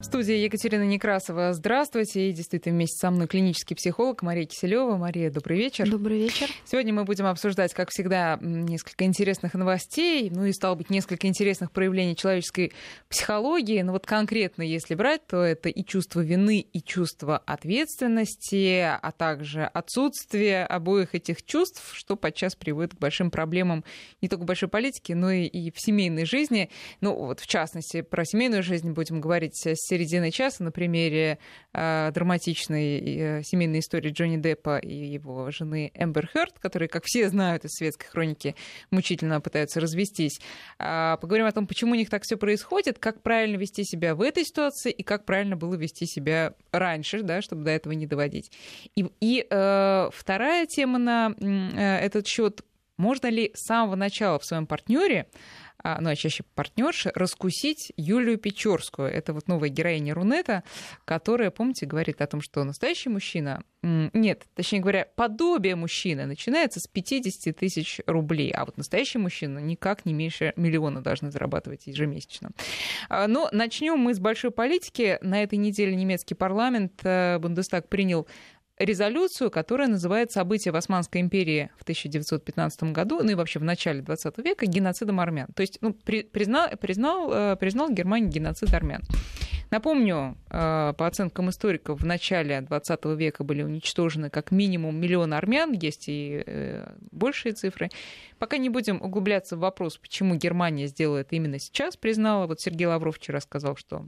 В студии Екатерина Некрасова. Здравствуйте. И действительно вместе со мной клинический психолог Мария Киселева. Мария, добрый вечер. Добрый вечер. Сегодня мы будем обсуждать, как всегда, несколько интересных новостей, ну и, стало быть, несколько интересных проявлений человеческой психологии. Но вот конкретно, если брать, то это и чувство вины, и чувство ответственности, а также отсутствие обоих этих чувств, что подчас приводит к большим проблемам не только в большой политике, но и, и в семейной жизни. Ну вот, в частности, про семейную жизнь будем говорить с середины часа на примере э, драматичной э, семейной истории Джонни Деппа и его жены Эмбер Хёрд, которые, как все знают из светской хроники, мучительно пытаются развестись. Э, поговорим о том, почему у них так все происходит, как правильно вести себя в этой ситуации и как правильно было вести себя раньше, да, чтобы до этого не доводить. И, и э, вторая тема на э, этот счет можно ли с самого начала в своем партнере ну а чаще партнерши, раскусить Юлию Печорскую. Это вот новая героиня Рунета, которая, помните, говорит о том, что настоящий мужчина, нет, точнее говоря, подобие мужчины начинается с 50 тысяч рублей, а вот настоящий мужчина никак не меньше миллиона должны зарабатывать ежемесячно. А, но начнем мы с большой политики. На этой неделе немецкий парламент, э, Бундестаг принял резолюцию, которая называет «События в Османской империи в 1915 году, ну и вообще в начале 20 века, геноцидом армян». То есть ну, при, признал, признал, э, признал Германия геноцид армян. Напомню, э, по оценкам историков, в начале 20 века были уничтожены как минимум миллион армян, есть и э, большие цифры. Пока не будем углубляться в вопрос, почему Германия сделала это именно сейчас, признала. Вот Сергей Лавров вчера сказал, что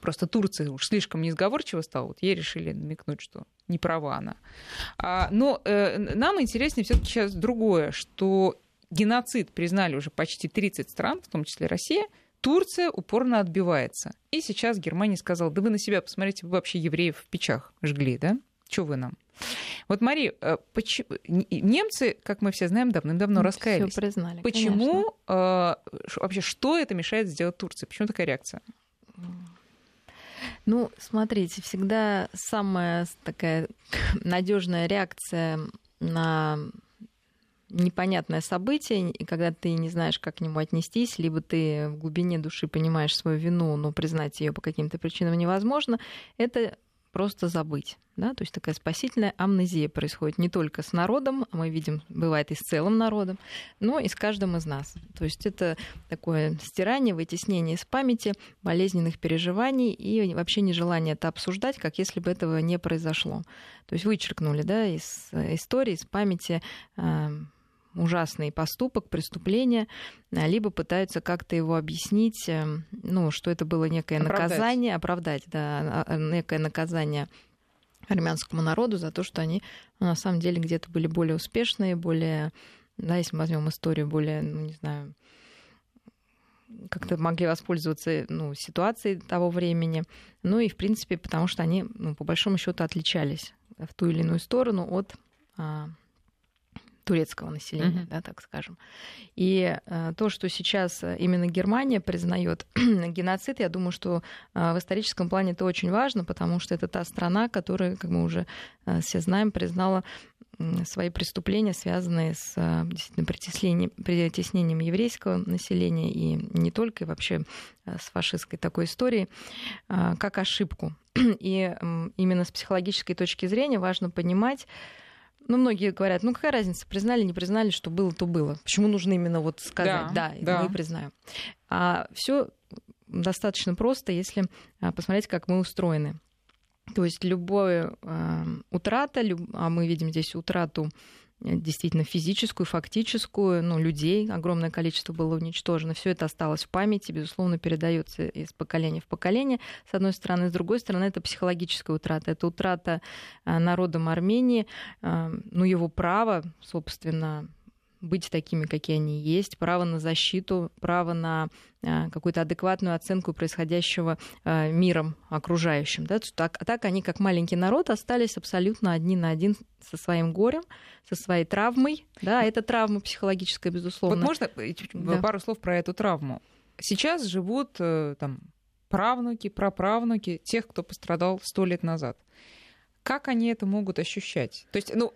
Просто Турция уж слишком несговорчива стала, вот ей решили намекнуть, что не права она. А, но э, нам интереснее все-таки сейчас другое, что геноцид признали уже почти 30 стран, в том числе Россия, Турция упорно отбивается. И сейчас Германия сказала, да вы на себя посмотрите, вы вообще евреев в печах жгли, да? Чего вы нам? Вот, Мари, э, почему... немцы, как мы все знаем, давным-давно раскаялись. Все признали, Почему э, вообще, что это мешает сделать Турции? Почему такая реакция? Ну, смотрите, всегда самая такая надежная реакция на непонятное событие, и когда ты не знаешь, как к нему отнестись, либо ты в глубине души понимаешь свою вину, но признать ее по каким-то причинам невозможно, это просто забыть. Да? То есть такая спасительная амнезия происходит не только с народом, а мы видим, бывает и с целым народом, но и с каждым из нас. То есть это такое стирание, вытеснение из памяти болезненных переживаний и вообще нежелание это обсуждать, как если бы этого не произошло. То есть вычеркнули да, из э, истории, из памяти э, ужасный поступок, преступление, а, либо пытаются как-то его объяснить, э, ну, что это было некое оправдать. наказание, оправдать, да, а, некое наказание армянскому народу за то, что они ну, на самом деле где-то были более успешные, более, да, если мы возьмем историю, более, ну, не знаю, как-то могли воспользоваться ну, ситуацией того времени. Ну и, в принципе, потому что они, ну, по большому счету, отличались в ту или иную сторону от а, турецкого населения, mm-hmm. да, так скажем. И э, то, что сейчас именно Германия признает геноцид, я думаю, что э, в историческом плане это очень важно, потому что это та страна, которая, как мы уже э, все знаем, признала свои преступления, связанные с действительно притеснением, притеснением еврейского населения и не только, и вообще с фашистской такой историей, как ошибку. И именно с психологической точки зрения важно понимать, ну, многие говорят, ну, какая разница, признали, не признали, что было, то было. Почему нужно именно вот сказать, да, да, да. мы признаем. А все достаточно просто, если а, посмотреть, как мы устроены. То есть любая э, утрата, люб... а мы видим здесь утрату действительно физическую, фактическую, ну, людей огромное количество было уничтожено. Все это осталось в памяти, безусловно, передается из поколения в поколение. С одной стороны, с другой стороны, это психологическая утрата. Это утрата э, народом Армении, э, ну, его право, собственно, быть такими, какие они есть, право на защиту, право на а, какую-то адекватную оценку происходящего а, миром окружающим. Да? Так, так они, как маленький народ, остались абсолютно одни на один со своим горем, со своей травмой. Да, это травма психологическая, безусловно. Вот можно э, да. пару слов про эту травму? Сейчас живут э, там правнуки, праправнуки тех, кто пострадал сто лет назад как они это могут ощущать? То есть, ну,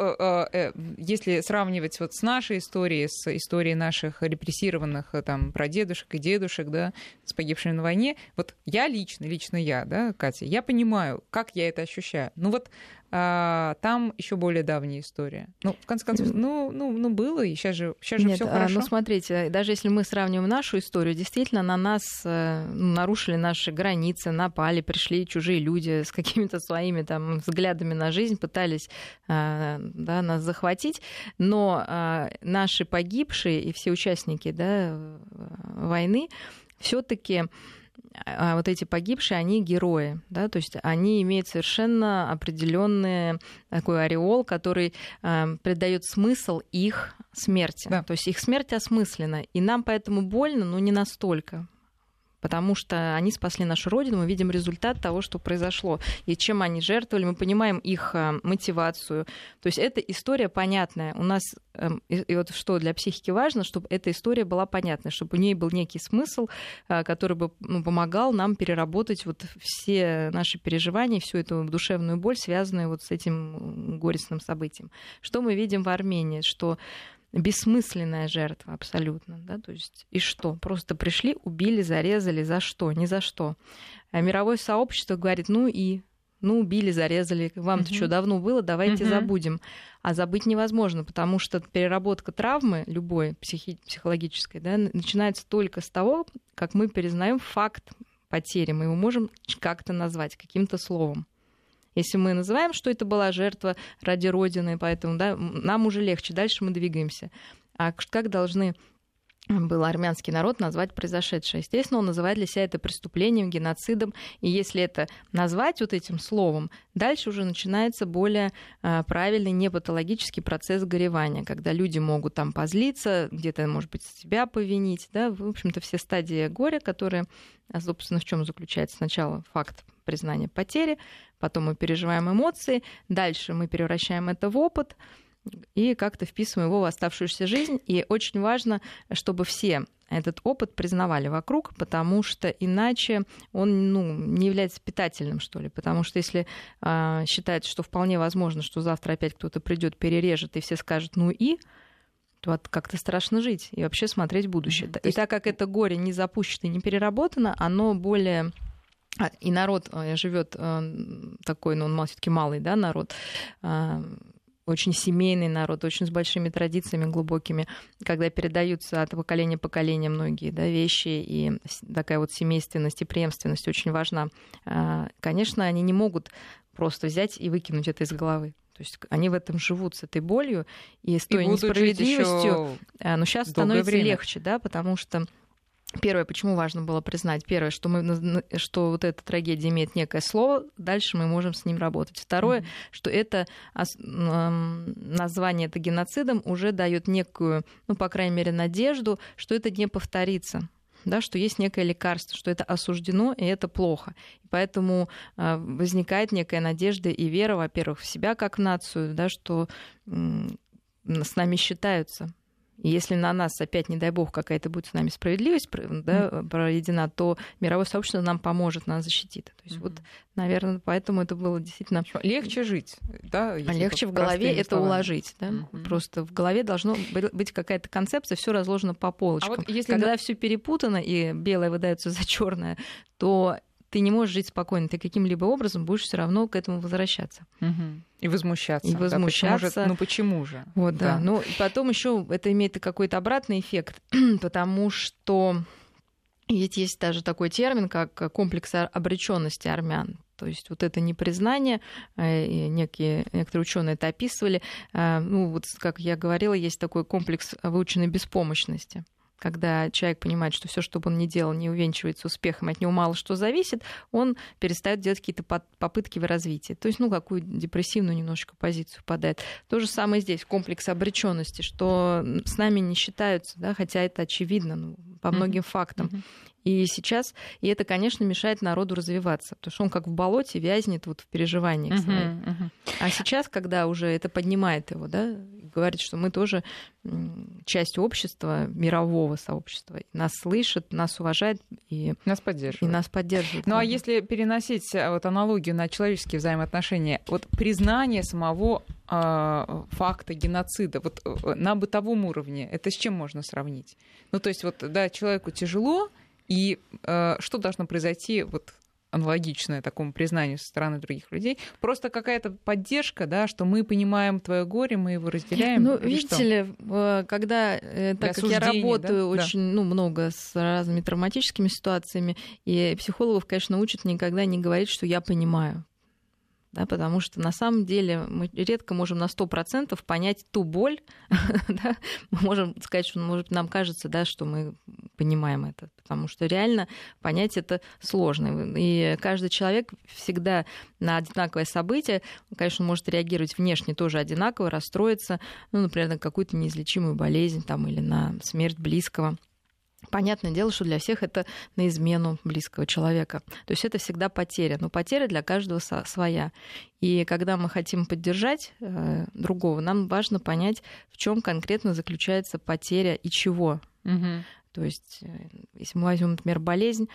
если сравнивать вот с нашей историей, с историей наших репрессированных там прадедушек и дедушек, да, с погибшими на войне, вот я лично, лично я, да, Катя, я понимаю, как я это ощущаю. Ну вот а, там еще более давняя история. Ну, в конце концов, ну, ну, ну было, и сейчас же, сейчас же Нет, все а, хорошо. Ну, смотрите, даже если мы сравниваем нашу историю, действительно, на нас э, ну, нарушили наши границы, напали, пришли чужие люди с какими-то своими там взглядами на жизнь, пытались а, да, нас захватить, но а, наши погибшие и все участники да, войны все-таки а вот эти погибшие, они герои, да, то есть они имеют совершенно определенный такой ореол, который э, придает смысл их смерти. Да. То есть их смерть осмыслена, и нам поэтому больно, но не настолько потому что они спасли нашу родину, мы видим результат того, что произошло, и чем они жертвовали, мы понимаем их э, мотивацию. То есть эта история понятная. У нас, эм, и вот что для психики важно, чтобы эта история была понятной, чтобы у нее был некий смысл, э, который бы ну, помогал нам переработать вот все наши переживания, всю эту душевную боль, связанную вот с этим горестным событием. Что мы видим в Армении? Что бессмысленная жертва абсолютно. Да? То есть и что? Просто пришли, убили, зарезали. За что? Ни за что. А мировое сообщество говорит, ну и ну, убили, зарезали, вам-то uh-huh. что, давно было, давайте uh-huh. забудем. А забыть невозможно, потому что переработка травмы, любой психи- психологической, да, начинается только с того, как мы перезнаем факт потери. Мы его можем как-то назвать каким-то словом. Если мы называем, что это была жертва ради Родины, поэтому да, нам уже легче, дальше мы двигаемся. А как должны был армянский народ назвать произошедшее. Естественно, он называет для себя это преступлением, геноцидом. И если это назвать вот этим словом, дальше уже начинается более а, правильный непатологический процесс горевания, когда люди могут там позлиться, где-то, может быть, себя повинить. Да? В общем-то, все стадии горя, которые, а, собственно, в чем заключается сначала факт признания потери, потом мы переживаем эмоции, дальше мы превращаем это в опыт, и как-то вписываем его в оставшуюся жизнь. И очень важно, чтобы все этот опыт признавали вокруг, потому что иначе он ну, не является питательным, что ли. Потому что если э, считается, что вполне возможно, что завтра опять кто-то придет, перережет, и все скажут, ну и, то как-то страшно жить и вообще смотреть будущее. Mm-hmm. И так как это горе не запущено и не переработано, оно более и народ э, живет э, такой, ну, он все-таки малый, да, народ, а, очень семейный народ, очень с большими традициями глубокими, когда передаются от поколения поколения многие да, вещи, и такая вот семейственность и преемственность очень важна. А, конечно, они не могут просто взять и выкинуть это из головы. То есть они в этом живут с этой болью и с той и несправедливостью. Но сейчас становится время. легче, да, потому что Первое, почему важно было признать? Первое, что, мы, что вот эта трагедия имеет некое слово, дальше мы можем с ним работать. Второе, mm-hmm. что это название это геноцидом уже дает некую, ну, по крайней мере, надежду, что это не повторится да, что есть некое лекарство, что это осуждено, и это плохо. И поэтому э, возникает некая надежда и вера, во-первых, в себя как нацию, да, что э, с нами считаются, если на нас опять, не дай бог, какая-то будет с нами справедливость да, проведена, то мировое сообщество нам поможет, нас защитит. То есть mm-hmm. вот, наверное, поэтому это было действительно... Легче жить, да? Легче в голове это словами. уложить. Да? Mm-hmm. Просто в голове должно быть какая-то концепция, все разложено по полочкам. А вот если Когда на... все перепутано и белое выдается за черное, то ты не можешь жить спокойно, ты каким-либо образом будешь все равно к этому возвращаться. Угу. И возмущаться. И возмущаться. Да, почему же, ну почему же? Вот, да. да. Ну, потом еще это имеет какой-то обратный эффект, потому что ведь есть даже такой термин, как комплекс обреченности армян. То есть вот это непризнание, э, некие, некоторые ученые это описывали. Э, ну, вот, как я говорила, есть такой комплекс выученной беспомощности когда человек понимает, что все, что бы он ни делал, не увенчивается успехом, от него мало что зависит, он перестает делать какие-то попытки в развитии. То есть, ну, какую депрессивную немножечко позицию падает. То же самое здесь, комплекс обреченности, что с нами не считаются, да, хотя это очевидно ну, по многим mm-hmm. фактам. Mm-hmm. И сейчас, и это, конечно, мешает народу развиваться, потому что он как в болоте вязнет вот в переживаниях uh-huh, uh-huh. А сейчас, когда уже это поднимает его, да, говорит, что мы тоже часть общества, мирового сообщества. Нас слышат, нас уважают и нас поддерживают. И нас поддерживают. Ну а если переносить э, вот аналогию на человеческие взаимоотношения, вот признание самого э, факта геноцида вот э, на бытовом уровне, это с чем можно сравнить? Ну то есть вот да, человеку тяжело, и э, что должно произойти вот аналогичное такому признанию со стороны других людей. Просто какая-то поддержка, да, что мы понимаем твое горе, мы его разделяем. Ну, видите что? ли, когда, э, так как я работаю да? очень да. Ну, много с разными травматическими ситуациями, и психологов, конечно, учат никогда не говорить, что я понимаю да, потому что на самом деле мы редко можем на 100% понять ту боль, да, мы можем сказать, что может, нам кажется, да, что мы понимаем это, потому что реально понять это сложно. И каждый человек всегда на одинаковое событие, конечно, может реагировать внешне тоже одинаково, расстроиться, ну, например, на какую-то неизлечимую болезнь там, или на смерть близкого. Понятное дело, что для всех это на измену близкого человека. То есть это всегда потеря. Но потеря для каждого своя. И когда мы хотим поддержать э, другого, нам важно понять, в чем конкретно заключается потеря и чего. Угу. То есть, э, если мы возьмем, например, болезнь,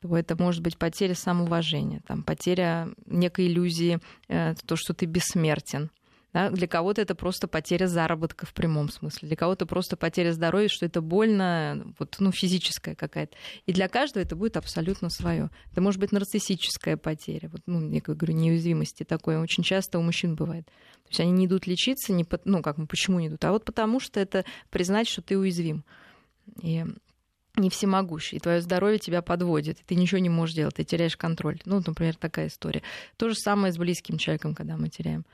то это может быть потеря самоуважения, там, потеря некой иллюзии, э, то, что ты бессмертен. Да? Для кого-то это просто потеря заработка в прямом смысле, для кого-то просто потеря здоровья, что это больно, вот, ну, физическая какая-то. И для каждого это будет абсолютно свое. Это может быть нарциссическая потеря, вот, ну, я говорю, неуязвимости такое очень часто у мужчин бывает. То есть они не идут лечиться, не, ну, как, почему не идут, а вот потому что это признать, что ты уязвим. И не всемогущий, и твое здоровье тебя подводит, и ты ничего не можешь делать, ты теряешь контроль. Ну, например, такая история. То же самое с близким человеком, когда мы теряем.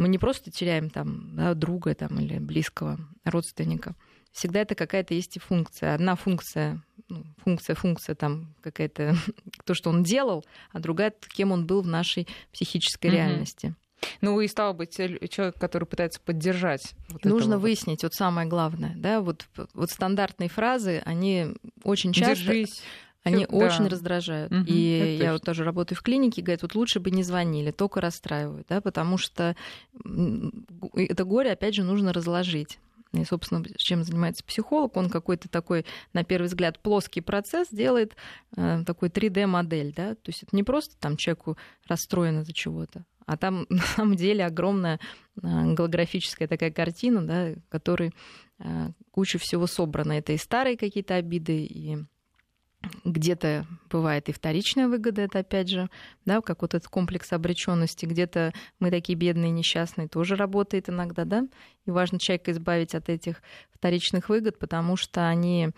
Мы не просто теряем там да, друга там, или близкого родственника. Всегда это какая-то есть и функция. Одна функция, ну, функция, функция там какая-то, то, что он делал, а другая, кем он был в нашей психической mm-hmm. реальности. Ну и стало быть, человек, который пытается поддержать. Вот Нужно вот. выяснить, вот самое главное, да, вот, вот стандартные фразы, они очень часто... Держись. Они да. очень раздражают. Угу, и я вот тоже работаю в клинике, говорят, вот лучше бы не звонили, только расстраивают, да, потому что это горе, опять же, нужно разложить. И, собственно, чем занимается психолог, он какой-то такой, на первый взгляд, плоский процесс делает, э, такой 3D-модель, да, то есть это не просто там человеку расстроен из-за чего-то, а там на самом деле огромная э, голографическая такая картина, да, в которой э, куча всего собрана. Это и старые какие-то обиды, и где-то бывает и вторичная выгода, это опять же, да, как вот этот комплекс обреченности, где-то мы такие бедные, несчастные, тоже работает иногда, да, и важно человека избавить от этих вторичных выгод, потому что они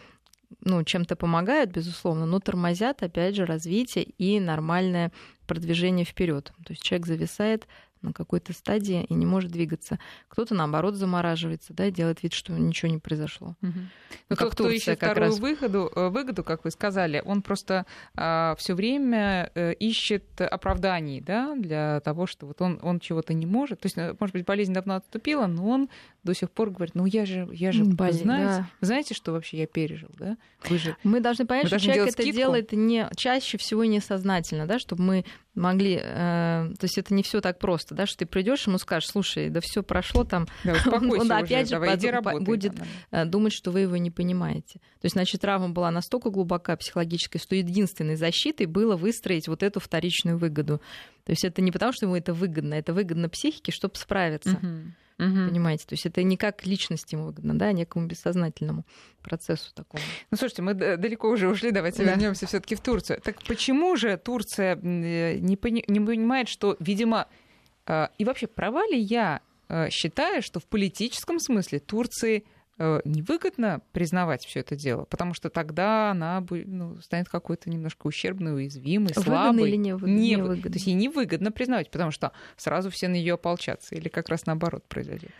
ну, чем-то помогают, безусловно, но тормозят, опять же, развитие и нормальное продвижение вперед. То есть человек зависает на какой-то стадии и не может двигаться. Кто-то, наоборот, замораживается, да, делает вид, что ничего не произошло. Угу. Ну, как кто ищет вторую раз... выгоду, э, выгоду, как вы сказали, он просто а, все время э, ищет оправданий, да, для того, что вот он, он чего-то не может. То есть, э, может быть, болезнь давно отступила, но он до сих пор говорит, ну я же, я же, Болезнь, знаете, да. знаете, что вообще я пережил, да? Вы же, мы должны понять, что человек это скидку. делает не чаще всего несознательно, да, чтобы мы могли, э, то есть это не все так просто, да, что ты придешь ему скажешь, слушай, да все прошло там, да, он, он уже, опять же давай, под, работай, будет да. Э, думать, что вы его не понимаете. То есть, значит, травма была настолько глубока психологическая, что единственной защитой было выстроить вот эту вторичную выгоду. То есть это не потому, что ему это выгодно, это выгодно психике, чтобы справиться. Угу. Угу. Понимаете? То есть это не как личности выгодно, да, а некому бессознательному процессу такому. Ну, слушайте, мы далеко уже ушли, давайте да. вернемся все таки в Турцию. Так почему же Турция э, не, пони- не понимает, что, видимо, э, и вообще права ли я э, считаю, что в политическом смысле Турции невыгодно признавать все это дело, потому что тогда она ну, станет какой-то немножко ущербной, уязвимой, выгодно слабой. Или не, не выгодно? То есть ей невыгодно признавать, потому что сразу все на нее ополчатся, или как раз наоборот произойдет.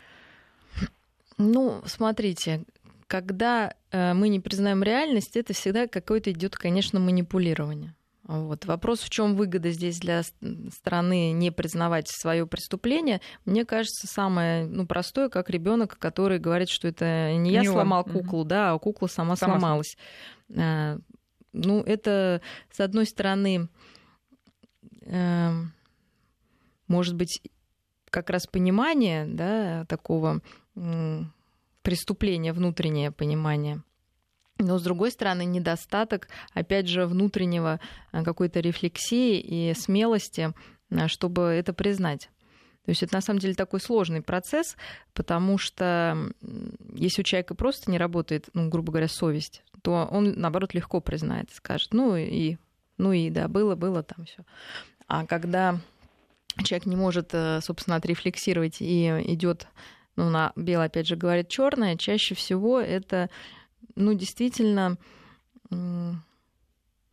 Ну, смотрите, когда э, мы не признаем реальность, это всегда какое-то идет, конечно, манипулирование. Вот. Вопрос, в чем выгода здесь для страны не признавать свое преступление, мне кажется, самое ну, простое, как ребенок, который говорит, что это не я не сломал он. куклу, да, а кукла сама, сама сломалась. А, ну, это, с одной стороны, э, может быть, как раз понимание да, такого преступления, внутреннее понимание. Но, с другой стороны, недостаток, опять же, внутреннего э, какой-то рефлексии и смелости, э, чтобы это признать. То есть это на самом деле такой сложный процесс, потому что если у человека просто не работает, ну, грубо говоря, совесть, то он, наоборот, легко признает скажет, ну и, ну и да, было, было там все. А когда человек не может, э, собственно, отрефлексировать и идет, ну, на белое, опять же, говорит черное, чаще всего это, ну, действительно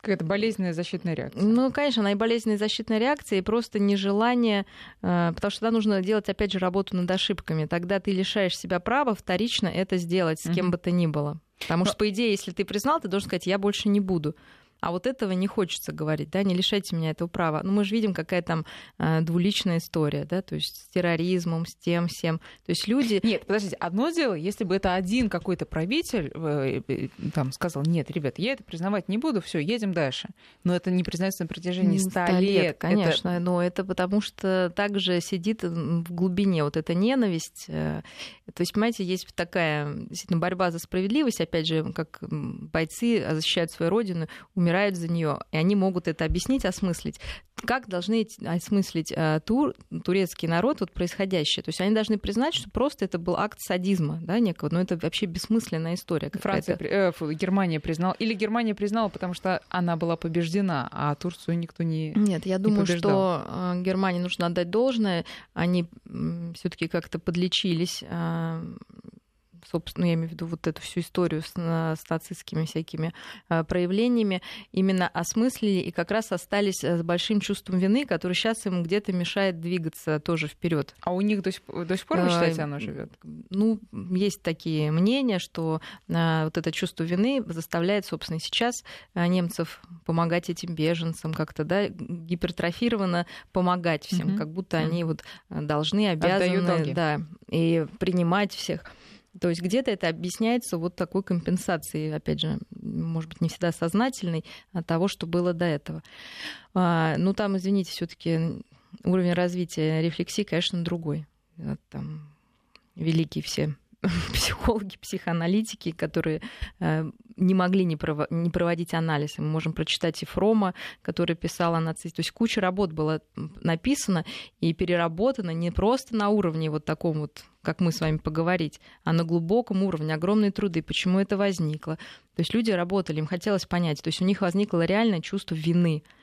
Какая-то болезненная защитная реакция. Ну, конечно, она и болезненная защитная реакция, и просто нежелание, э, потому что тогда нужно делать, опять же, работу над ошибками. Тогда ты лишаешь себя права вторично это сделать с кем mm-hmm. бы то ни было. Потому Но... что, по идее, если ты признал, ты должен сказать, я больше не буду. А вот этого не хочется говорить, да, не лишайте меня этого права. Ну, мы же видим, какая там э, двуличная история, да, то есть с терроризмом, с тем, всем. То есть люди... Нет, подождите, одно дело, если бы это один какой-то правитель э, э, там сказал, нет, ребят, я это признавать не буду, все, едем дальше. Но это не признается на протяжении ста лет. лет. Конечно, это... но это потому что также сидит в глубине вот эта ненависть. То есть, понимаете, есть такая действительно борьба за справедливость, опять же, как бойцы защищают свою родину, умирают умирают за нее, и они могут это объяснить, осмыслить. Как должны осмыслить э, тур, турецкий народ вот происходящее? То есть они должны признать, что просто это был акт садизма, да, некого, но это вообще бессмысленная история. Франция, э, Германия признала, или Германия признала, потому что она была побеждена, а Турцию никто не Нет, я думаю, побеждал. что э, Германии нужно отдать должное, они все-таки как-то подлечились э, собственно, я имею в виду вот эту всю историю с, с нацистскими всякими э, проявлениями, именно осмыслили и как раз остались э, с большим чувством вины, которое сейчас им где-то мешает двигаться тоже вперед. А у них до сих, до сих пор, вы считаете, оно живет? Ну, есть такие мнения, что э, вот это чувство вины заставляет, собственно, сейчас немцев помогать этим беженцам как-то, да, гипертрофированно помогать всем, угу. как будто они вот должны, обязаны, да, и принимать всех. То есть где-то это объясняется вот такой компенсацией, опять же, может быть, не всегда сознательной, от того, что было до этого. А, ну, там, извините, все таки уровень развития рефлексии, конечно, другой. Там великие все психологи, психоаналитики, которые э, не могли не, прово- не проводить анализ. Мы можем прочитать и Фрома, который писал о нацисте. То есть куча работ было написано и переработано не просто на уровне вот таком вот, как мы с вами поговорить, а на глубоком уровне, огромные труды, почему это возникло. То есть люди работали, им хотелось понять. То есть у них возникло реальное чувство вины –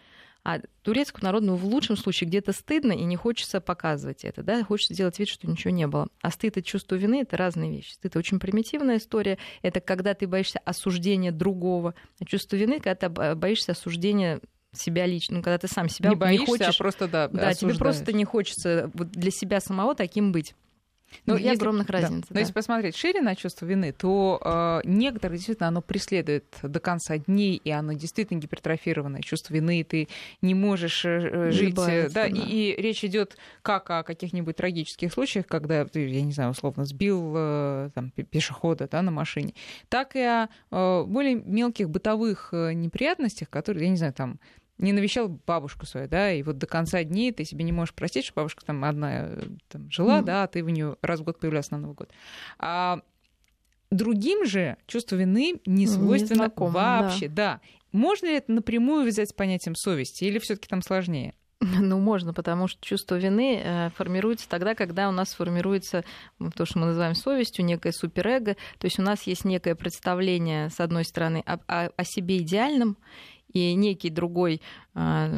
а турецкому народу в лучшем случае где-то стыдно и не хочется показывать это, да, хочется сделать вид, что ничего не было. А стыд и чувство вины — это разные вещи. Стыд — это очень примитивная история, это когда ты боишься осуждения другого, а чувство вины — когда ты боишься осуждения себя лично, ну, когда ты сам себя не, боишься, не хочешь, а просто да, да тебе просто не хочется для себя самого таким быть. Ну, Две если, огромных разниц. Да. Но если посмотреть шире на чувство вины, то э, некоторые действительно оно преследует до конца дней, и оно действительно гипертрофированное чувство вины, и ты не можешь э, э жить. Э, да, да. И, и речь идет как о каких-нибудь трагических случаях, когда ты, я не знаю, условно сбил э, там, пешехода да, на машине, так и о э, более мелких бытовых э, неприятностях, которые, я не знаю, там не навещал бабушку свою, да, и вот до конца дней ты себе не можешь простить, что бабушка там одна э, там, жила, mm-hmm. да, а ты в нее раз в год появлялся на Новый год. А другим же чувство вины не свойственно не знакомо, вообще, да. да. Можно ли это напрямую взять с понятием совести, или все-таки там сложнее? Ну, можно, потому что чувство вины э, формируется тогда, когда у нас формируется то, что мы называем совестью, некое суперэго. То есть у нас есть некое представление, с одной стороны, о, о, о себе идеальном, и некий другой а,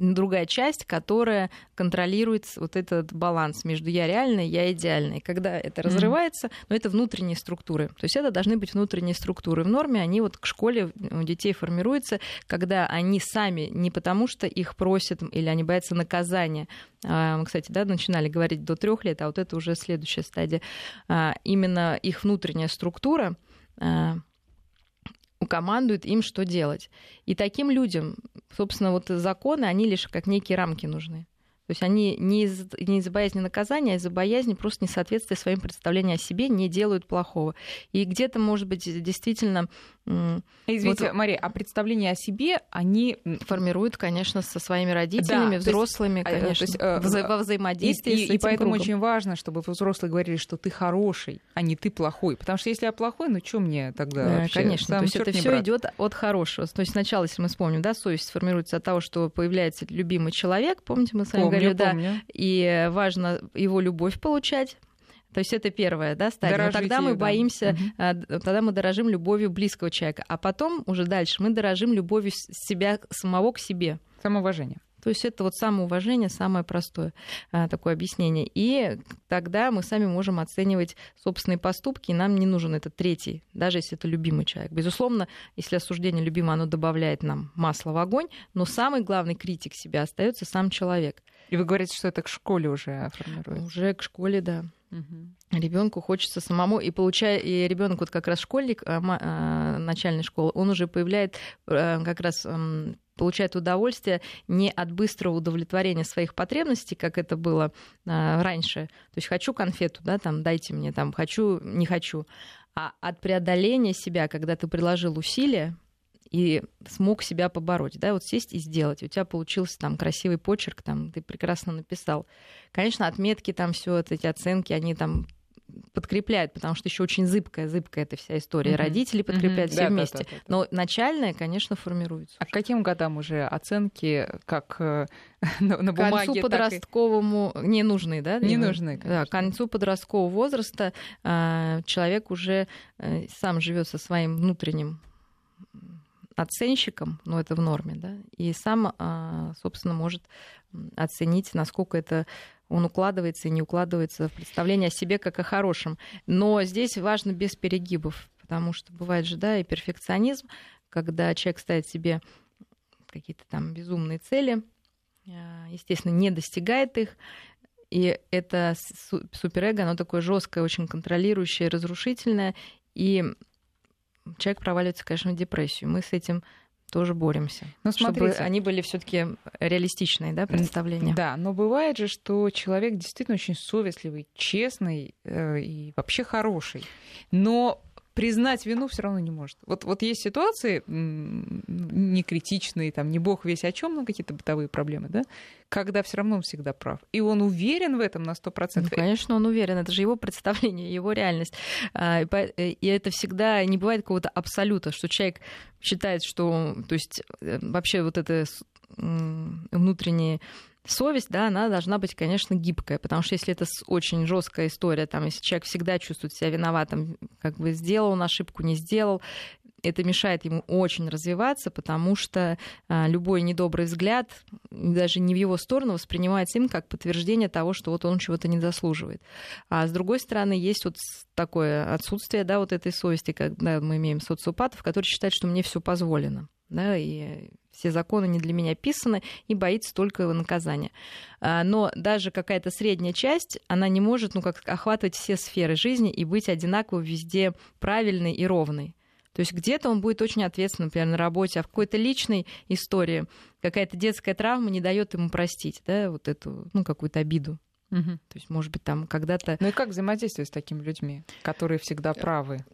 другая часть, которая контролирует вот этот баланс между я реальной и я идеальной. Когда это разрывается, mm-hmm. но это внутренние структуры. То есть это должны быть внутренние структуры. В норме они вот к школе у детей формируются, когда они сами, не потому что их просят или они боятся наказания, а, мы, кстати, да, начинали говорить до трех лет, а вот это уже следующая стадия, а, именно их внутренняя структура командует им, что делать. И таким людям, собственно, вот законы, они лишь как некие рамки нужны. То есть они не из, не из-за боязни наказания, а из-за боязни просто несоответствия своим представлениям о себе не делают плохого. И где-то, может быть, действительно... Извините, вот, Мария, а представления о себе, они... Формируют, конечно, со своими родителями, да, взрослыми, есть, конечно, то есть, э, вза- во взаимодействии и, с этим И поэтому кругом. очень важно, чтобы взрослые говорили, что ты хороший, а не ты плохой. Потому что если я плохой, ну что мне тогда да, вообще? Конечно, Сам то есть это все идет от хорошего. То есть сначала, если мы вспомним, да, совесть формируется от того, что появляется любимый человек, помните, мы с вами помню, говорили, да, помню. и важно его любовь получать. То есть это первое, да, стадия. Но тогда мы ее, да. боимся, Мгм. а, д- тогда мы дорожим любовью близкого человека, а потом уже дальше мы дорожим любовью себя самого к себе. Самоуважение. То есть это вот самоуважение, самое простое а, такое объяснение. И тогда мы сами можем оценивать собственные поступки, и нам не нужен этот третий, даже если это любимый человек. Безусловно, если осуждение любимое, оно добавляет нам масло в огонь, но самый главный критик себя остается сам человек. И вы говорите, что это к школе уже формируется. Уже к школе, да. Мгм. Ребенку хочется самому, и получая, и ребенок вот как раз школьник а, а, начальной школы, он уже появляет э, как раз получает удовольствие не от быстрого удовлетворения своих потребностей, как это было а, раньше. То есть хочу конфету, да, там дайте мне, там хочу, не хочу, а от преодоления себя, когда ты приложил усилия и смог себя побороть, да, вот сесть и сделать. У тебя получился там красивый почерк, там ты прекрасно написал. Конечно, отметки там все вот эти оценки, они там подкрепляют, потому что еще очень зыбкая, зыбкая эта вся история. Мгм. Родители подкрепляют Мгм. все Да, да, вместе. да, да, да. Но начальная, конечно, формируется. А к каким годам уже оценки, как э, на, на К бумаге, концу так и- подростковому не нужны, да? Не нужны, Да, конечно. к концу подросткового возраста а, человек уже э, сам живет со своим внутренним оценщиком, ну это в норме, да, и сам, а, собственно, может оценить, насколько это он укладывается и не укладывается в представление о себе как о хорошем. Но здесь важно без перегибов, потому что бывает же, да, и перфекционизм, когда человек ставит себе какие-то там безумные цели, а, естественно, не достигает их, и это су- суперэго, оно такое жесткое, очень контролирующее, разрушительное, и человек проваливается, конечно, в депрессию. Мы с этим тоже боремся. Ну, чтобы смотрите. они были все-таки реалистичные, да, представления. Да, но бывает же, что человек действительно очень совестливый, честный э, и вообще хороший, но признать вину все равно не может. Вот, вот есть ситуации не критичные, там, не бог весь о чем, но какие-то бытовые проблемы, да, когда все равно он всегда прав. И он уверен в этом на 100%. Ну, конечно, он уверен, это же его представление, его реальность. А, И по- и это всегда не бывает какого-то абсолюта, что человек считает, что, то есть э, вообще вот это внутреннее совесть, да, она должна быть, конечно, гибкая, потому что если это очень жесткая история, там, если человек всегда чувствует себя виноватым, как бы сделал он ошибку, не сделал, это мешает ему очень развиваться, потому что а, любой недобрый взгляд, даже не в его сторону, воспринимается им как подтверждение того, что вот он чего-то не заслуживает. А с другой стороны, есть вот такое отсутствие да, вот этой совести, когда мы имеем социопатов, которые считают, что мне все позволено. Да, и все законы не для меня писаны, и боится только его наказания. А, Но даже какая-то средняя часть, она не может ну, как охватывать все сферы жизни и быть одинаково везде правильной и ровной. То есть где-то он будет очень ответственным, например, на работе, а в какой-то личной истории какая-то детская травма не дает ему простить, да, вот эту, ну, какую-то обиду. Мгм. То есть, может быть, там когда-то... Ну и как взаимодействовать с такими людьми, которые всегда правы?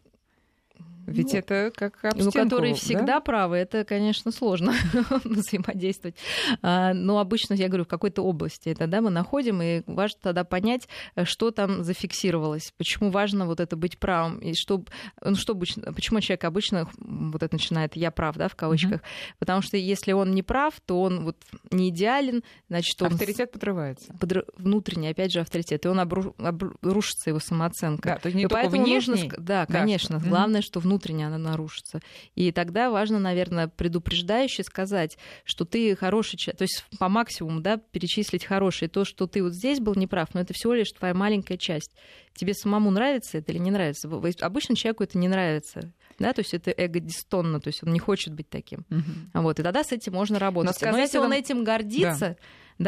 Ведь Ну, это как Ну, которые да? всегда правы, это, конечно, сложно взаимодействовать. А, Но обычно, я говорю, в какой-то области это да, мы находим, и важно тогда понять, что там зафиксировалось, почему важно вот это быть правым, и что, ну, что обычно, почему человек обычно вот это начинает «я прав», да, в кавычках, потому что если он не прав, то он вот не идеален, значит, он Авторитет подрывается. подр- внутренний, опять же, авторитет, и он обру- обрушится его самооценка. Да, то есть не И только поэтому нужно, внешний. ск- да, да, конечно, что- главное, что внутренне она нарушится. И тогда важно, наверное, предупреждающе сказать, что ты хороший человек, то есть по максимуму, да, перечислить хорошее. То, что ты вот здесь был неправ, но это всего лишь твоя маленькая часть. Тебе самому нравится это или не нравится? Обычно человеку это не нравится. Да, то есть это эго-дистонно, то есть он не хочет быть таким. Мгм. Вот, и тогда с этим можно работать. Но, сказать если он это- этим гордится, да,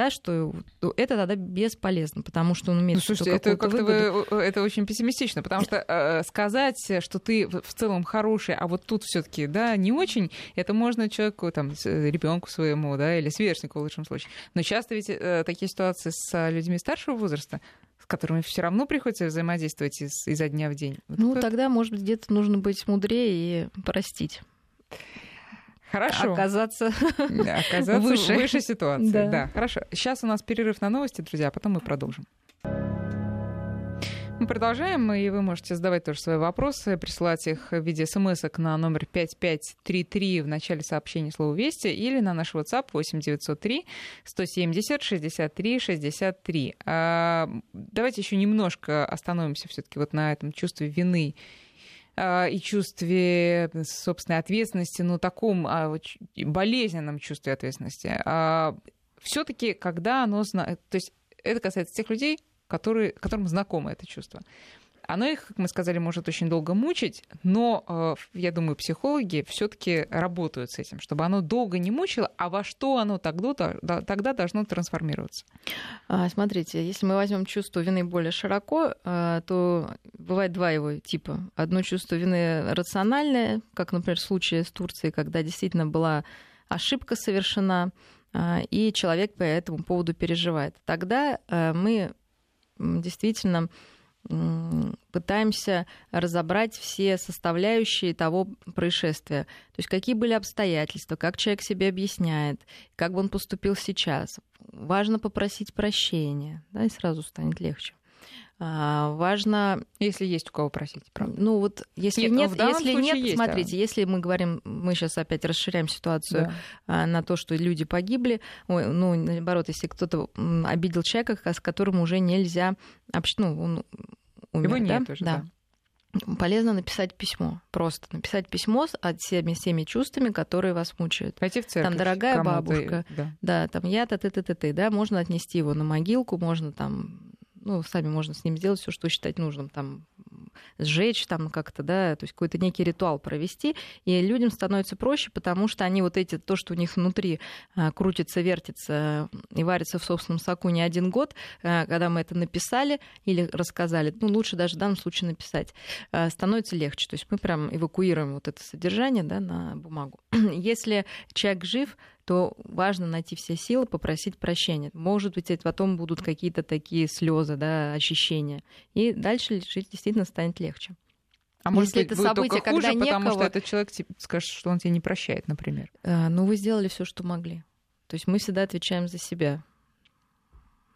что это тогда бесполезно, потому что он имеет ну, слушайте, это как-то вы, это очень пессимистично, потому что э, сказать, что ты в целом хороший, а вот тут все-таки, да, не очень, это можно человеку, там, ребенку своему, да, или сверстнику в лучшем случае. Но часто ведь э, такие ситуации с людьми старшего возраста, с которыми все равно приходится взаимодействовать из, изо дня в день. Вот ну, это... тогда, может быть, где-то нужно быть мудрее и простить. Хорошо. Оказаться, оказаться выше. выше ситуации. Да. да, хорошо. Сейчас у нас перерыв на новости, друзья, а потом мы продолжим. Мы продолжаем, и вы можете задавать тоже свои вопросы, присылать их в виде смс на номер 5533 в начале сообщения слова «Вести» или на наш WhatsApp 8903 170 63 63. А, давайте еще немножко остановимся все таки вот на этом чувстве вины и чувстве собственной ответственности, ну, таком а, болезненном чувстве ответственности. Все-таки, когда оно... То есть это касается тех людей, которые, которым знакомо это чувство. Оно их, как мы сказали, может очень долго мучить, но э, я думаю, психологи все-таки работают с этим, чтобы оно долго не мучило, а во что оно тогда, тогда должно трансформироваться. А, смотрите, если мы возьмем чувство вины более широко, э, то бывает два его типа. Одно чувство вины рациональное, как, например, в случае с Турцией, когда действительно была ошибка совершена, э, и человек по этому поводу переживает. Тогда мы действительно пытаемся разобрать все составляющие того происшествия. То есть какие были обстоятельства, как человек себе объясняет, как бы он поступил сейчас. Важно попросить прощения, да, и сразу станет легче. А, важно, если есть у кого просить, правда. Ну вот, если нет, нет если нет, есть, смотрите, да. если мы говорим, мы сейчас опять расширяем ситуацию да. А, на то, что люди погибли, ну наоборот, если кто-то обидел человека, с которым уже нельзя, ну он умер, Его да? нет уже, да. да. Полезно написать письмо. Просто написать письмо с всеми, всеми чувствами, которые вас мучают. Пойти в церковь. Там, дорогая бабушка, да. да, там я-то, ты-ты-ты, ты, да, можно отнести его на могилку, можно там ну, сами можно с ним сделать все, что считать нужным, там, сжечь там как-то, да, то есть какой-то некий ритуал провести, и людям становится проще, потому что они вот эти, то, что у них внутри а, крутится, вертится и варится в собственном соку не один год, а, когда мы это написали или рассказали, ну, лучше даже в данном случае написать, а, становится легче, то есть мы прям эвакуируем вот это содержание, да, на бумагу. Если человек жив, то важно найти все силы, попросить прощения. Может быть, это потом будут какие-то такие слезы, да, ощущения. И дальше жить действительно станет легче. А может Если быть, это событие, хуже, когда некого... потому что этот человек скажет, что он тебя не прощает, например. А, ну, вы сделали все, что могли. То есть мы всегда отвечаем за себя.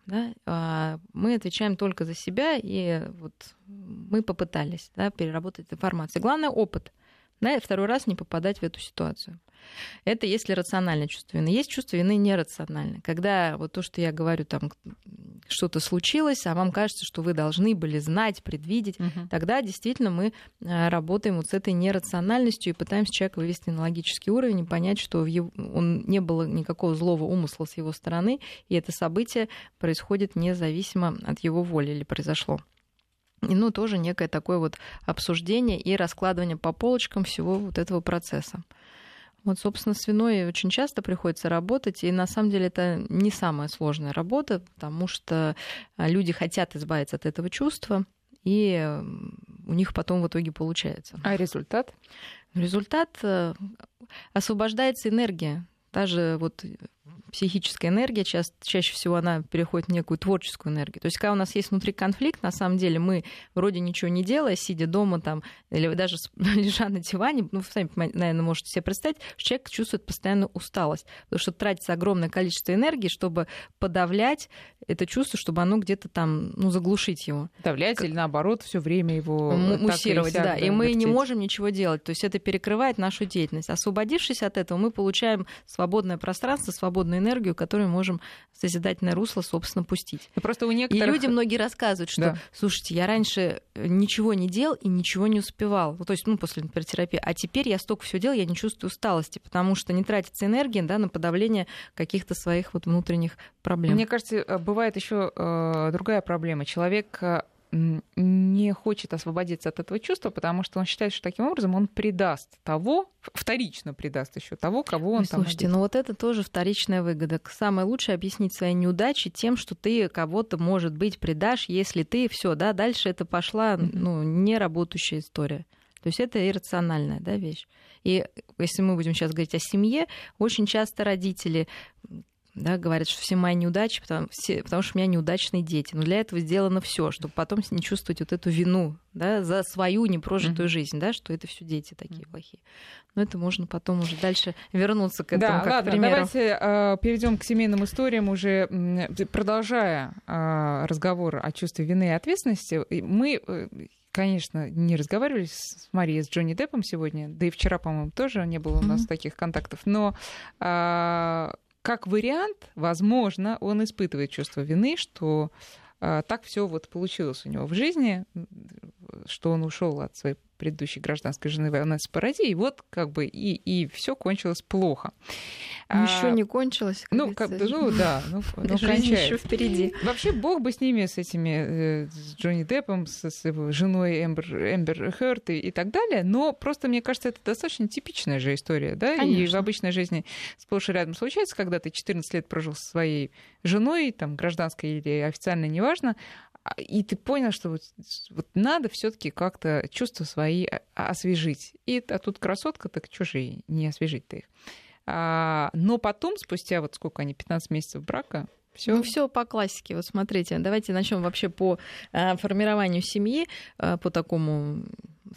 Да? А мы отвечаем только за себя, и вот мы попытались да, переработать информацию. Главное опыт. Да, и второй раз не попадать в эту ситуацию. Это если рациональное чувство вины. Есть чувство вины нерациональное. Когда вот то, что я говорю, там что-то случилось, а вам кажется, что вы должны были знать, предвидеть, угу. тогда действительно мы э, работаем вот с этой нерациональностью и пытаемся человека вывести на логический уровень и понять, что в его, он не было никакого злого умысла с его стороны, и это событие происходит независимо от его воли или произошло. И, ну, тоже некое такое вот обсуждение и раскладывание по полочкам всего вот этого процесса. Вот, собственно, с виной очень часто приходится работать, и на самом деле это не самая сложная работа, потому что а, люди хотят избавиться от этого чувства, и у них потом в итоге получается. А результат? Результат э, освобождается энергия. Даже вот психическая энергия, ча- чаще всего она переходит в некую творческую энергию. То есть, когда у нас есть внутри конфликт, на самом деле мы вроде ничего не делая, сидя дома там, или даже лежа на диване, ну, вы сами, наверное, можете себе представить, что человек чувствует постоянную усталость, потому что тратится огромное количество энергии, чтобы подавлять это чувство, чтобы оно где-то там, ну, заглушить его. Давлять как... или наоборот все время его муссировать, да. И мы не можем ничего делать. То есть это перекрывает нашу деятельность. Освободившись от этого, мы получаем свободное пространство, свободную энергию, которую можем в созидательное русло, собственно, пустить. Но просто у некоторых... И люди многие рассказывают, что, да. слушайте, я раньше э, ничего не делал и ничего не успевал. Ну, то есть, ну, после например, терапии. А теперь я столько всего делал, я не чувствую усталости, потому что не тратится энергия да, на подавление каких-то своих вот внутренних проблем. Мне кажется, э, бывает еще э, другая проблема. Человек не хочет освободиться от этого чувства, потому что он считает, что таким образом он предаст того, вторично предаст еще того, кого он Ой, там Слушайте, обидел. ну вот это тоже вторичная выгода. Самое лучшее объяснить свои неудачи тем, что ты кого-то, может быть, предашь, если ты все, да, дальше это пошла ну, неработающая история. То есть это иррациональная да, вещь. И если мы будем сейчас говорить о семье, очень часто родители да, говорят, что все мои неудачи, потому, все, потому что у меня неудачные дети. Но для этого сделано все, чтобы потом не чувствовать вот эту вину да, за свою непрожитую mm-hmm. жизнь, да, что это все дети такие плохие. Но это можно потом уже дальше вернуться к этому. Да, как ладно, примеру. давайте э, перейдем к семейным историям уже, продолжая э, разговор о чувстве вины и ответственности. Мы э, конечно, не разговаривали с Марией, с Джонни Деппом сегодня, да и вчера, по-моему, тоже не было у нас mm-hmm. таких контактов, но а, как вариант, возможно, он испытывает чувство вины, что а, так все вот получилось у него в жизни, что он ушел от своей предыдущей гражданской жены Вайонессы Паради, и вот как бы и, и все кончилось плохо. Еще а, не кончилось. Ну, как, ну да, ну, ну еще впереди. Вообще, бог бы с ними, с этими, э, с Джонни Деппом, с, с его женой Эмбер, Эмбер Хёрд и, и так далее, но просто, мне кажется, это достаточно типичная же история, да, Конечно. и в обычной жизни сплошь и рядом случается, когда ты 14 лет прожил со своей женой, там, гражданской или официально, неважно, и ты понял, что вот, вот надо все-таки как-то чувства свои освежить. И а тут красотка, так же не освежить-то их? А, но потом, спустя вот сколько они, 15 месяцев брака, все. Ну, все по классике. Вот смотрите, давайте начнем вообще по э, формированию семьи, э, по такому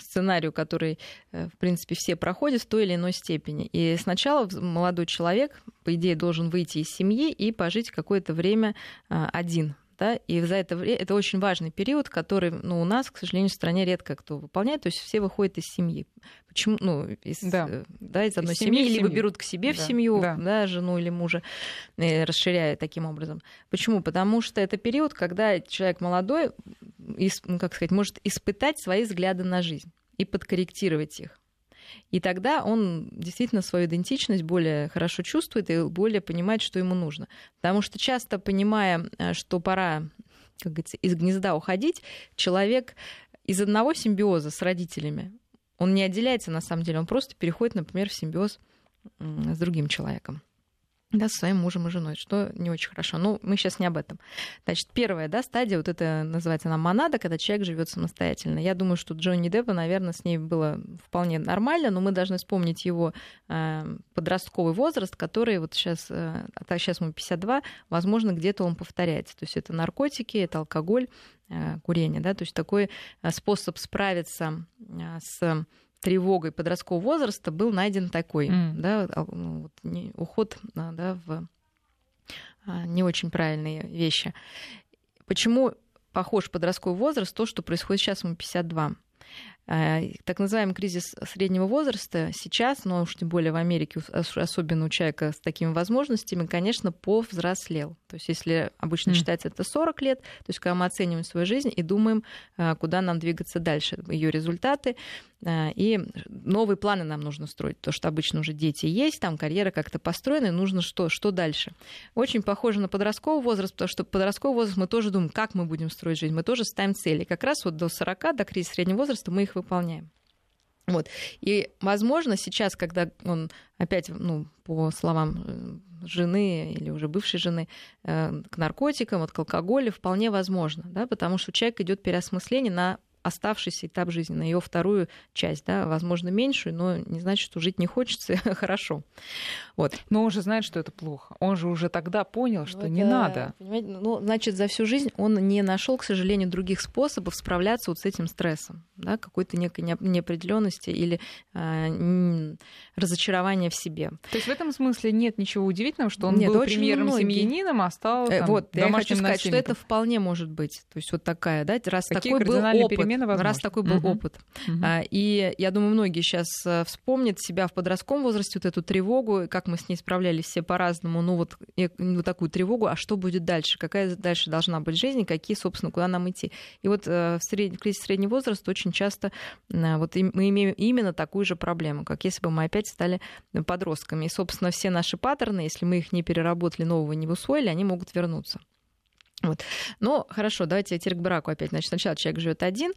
сценарию, который, э, в принципе, все проходят в той или иной степени. И сначала молодой человек, по идее, должен выйти из семьи и пожить какое-то время один да, и за это время это очень важный период, который, ну, у нас, к сожалению, в стране редко кто выполняет, то есть все выходят из семьи. Почему, ну, из, да. Э, да, из одной из семьи, семьи, либо берут к себе да. в семью, да. Да, жену или мужа, э, расширяя таким образом. Почему? Потому что это период, когда человек молодой, ну, как сказать, может испытать свои взгляды на жизнь и подкорректировать их. И тогда он действительно свою идентичность более хорошо чувствует и более понимает, что ему нужно. Потому что часто, понимая, э, что пора как говорится, из гнезда уходить, человек из одного симбиоза с родителями, он не отделяется на самом деле, он просто переходит, например, в симбиоз с другим человеком да, со своим мужем и женой, что не очень хорошо. Ну, мы сейчас не об этом. Значит, первая да, стадия, вот это называется она монада, когда человек живет самостоятельно. Я думаю, что Джонни Деппа, наверное, с ней было вполне нормально, но мы должны вспомнить его э, подростковый возраст, который вот сейчас, э, а сейчас ему 52, возможно, где-то он повторяется. То есть это наркотики, это алкоголь, э, курение, да, то есть такой э, способ справиться э, с тревогой подросткового возраста был найден такой, mm. да, ну, вот, не, уход а, да, в а, не очень правильные вещи. Почему похож подростковый возраст, то, что происходит сейчас, ему 52. Э, так называемый кризис среднего возраста сейчас, но уж тем более в Америке, особенно у человека с такими возможностями, конечно, повзрослел. То есть если обычно mm. считается это 40 лет, то есть когда мы оцениваем свою жизнь и думаем, э, куда нам двигаться дальше, ее результаты, э, и новые планы нам нужно строить. То, что обычно уже дети есть, там карьера как-то построена, и нужно что, что дальше. Очень похоже на подростковый возраст, потому что подростковый возраст мы тоже думаем, как мы будем строить жизнь, мы тоже ставим цели. Как раз вот до 40, до кризиса среднего возраста мы их выполняем. Вот. И, возможно, сейчас, когда он опять, ну, по словам э, жены или уже бывшей жены, э, к наркотикам, вот к алкоголю, вполне возможно, да, потому что у человека идет переосмысление на оставшийся этап жизни, на ее вторую часть, да, возможно, меньшую, но не значит, что жить не хочется, хорошо. Вот. Но он же знает, что это плохо. Он же уже тогда понял, что вот, не надо. Понимаете? Ну, значит, за всю жизнь он не нашел, к сожалению, других способов справляться вот с этим стрессом, да, какой-то некой неопределенности или э, разочарования в себе. То есть в этом смысле нет ничего удивительного, что он нет, был примером многие... семьянином, а стал э, там, Вот, я хочу сказать, что это вполне может быть. То есть вот такая, да, раз Какие такой был опыт, раз такой был угу. опыт. Угу. И я думаю, многие сейчас э, вспомнят себя в подростковом возрасте, вот эту тревогу, как мы с ней справлялись все по-разному, ну вот, вот такую тревогу, а что будет дальше, какая дальше должна быть жизнь, какие, собственно, куда нам идти. И вот э, в, сред... в кризисе среднего возраста очень часто э, вот мы имеем именно такую же проблему, как если бы мы опять стали подростками. И, собственно, все наши паттерны, если мы их не переработали, нового не усвоили, они могут вернуться. Вот. Но хорошо, давайте теперь к браку опять. Значит, сначала человек живет один,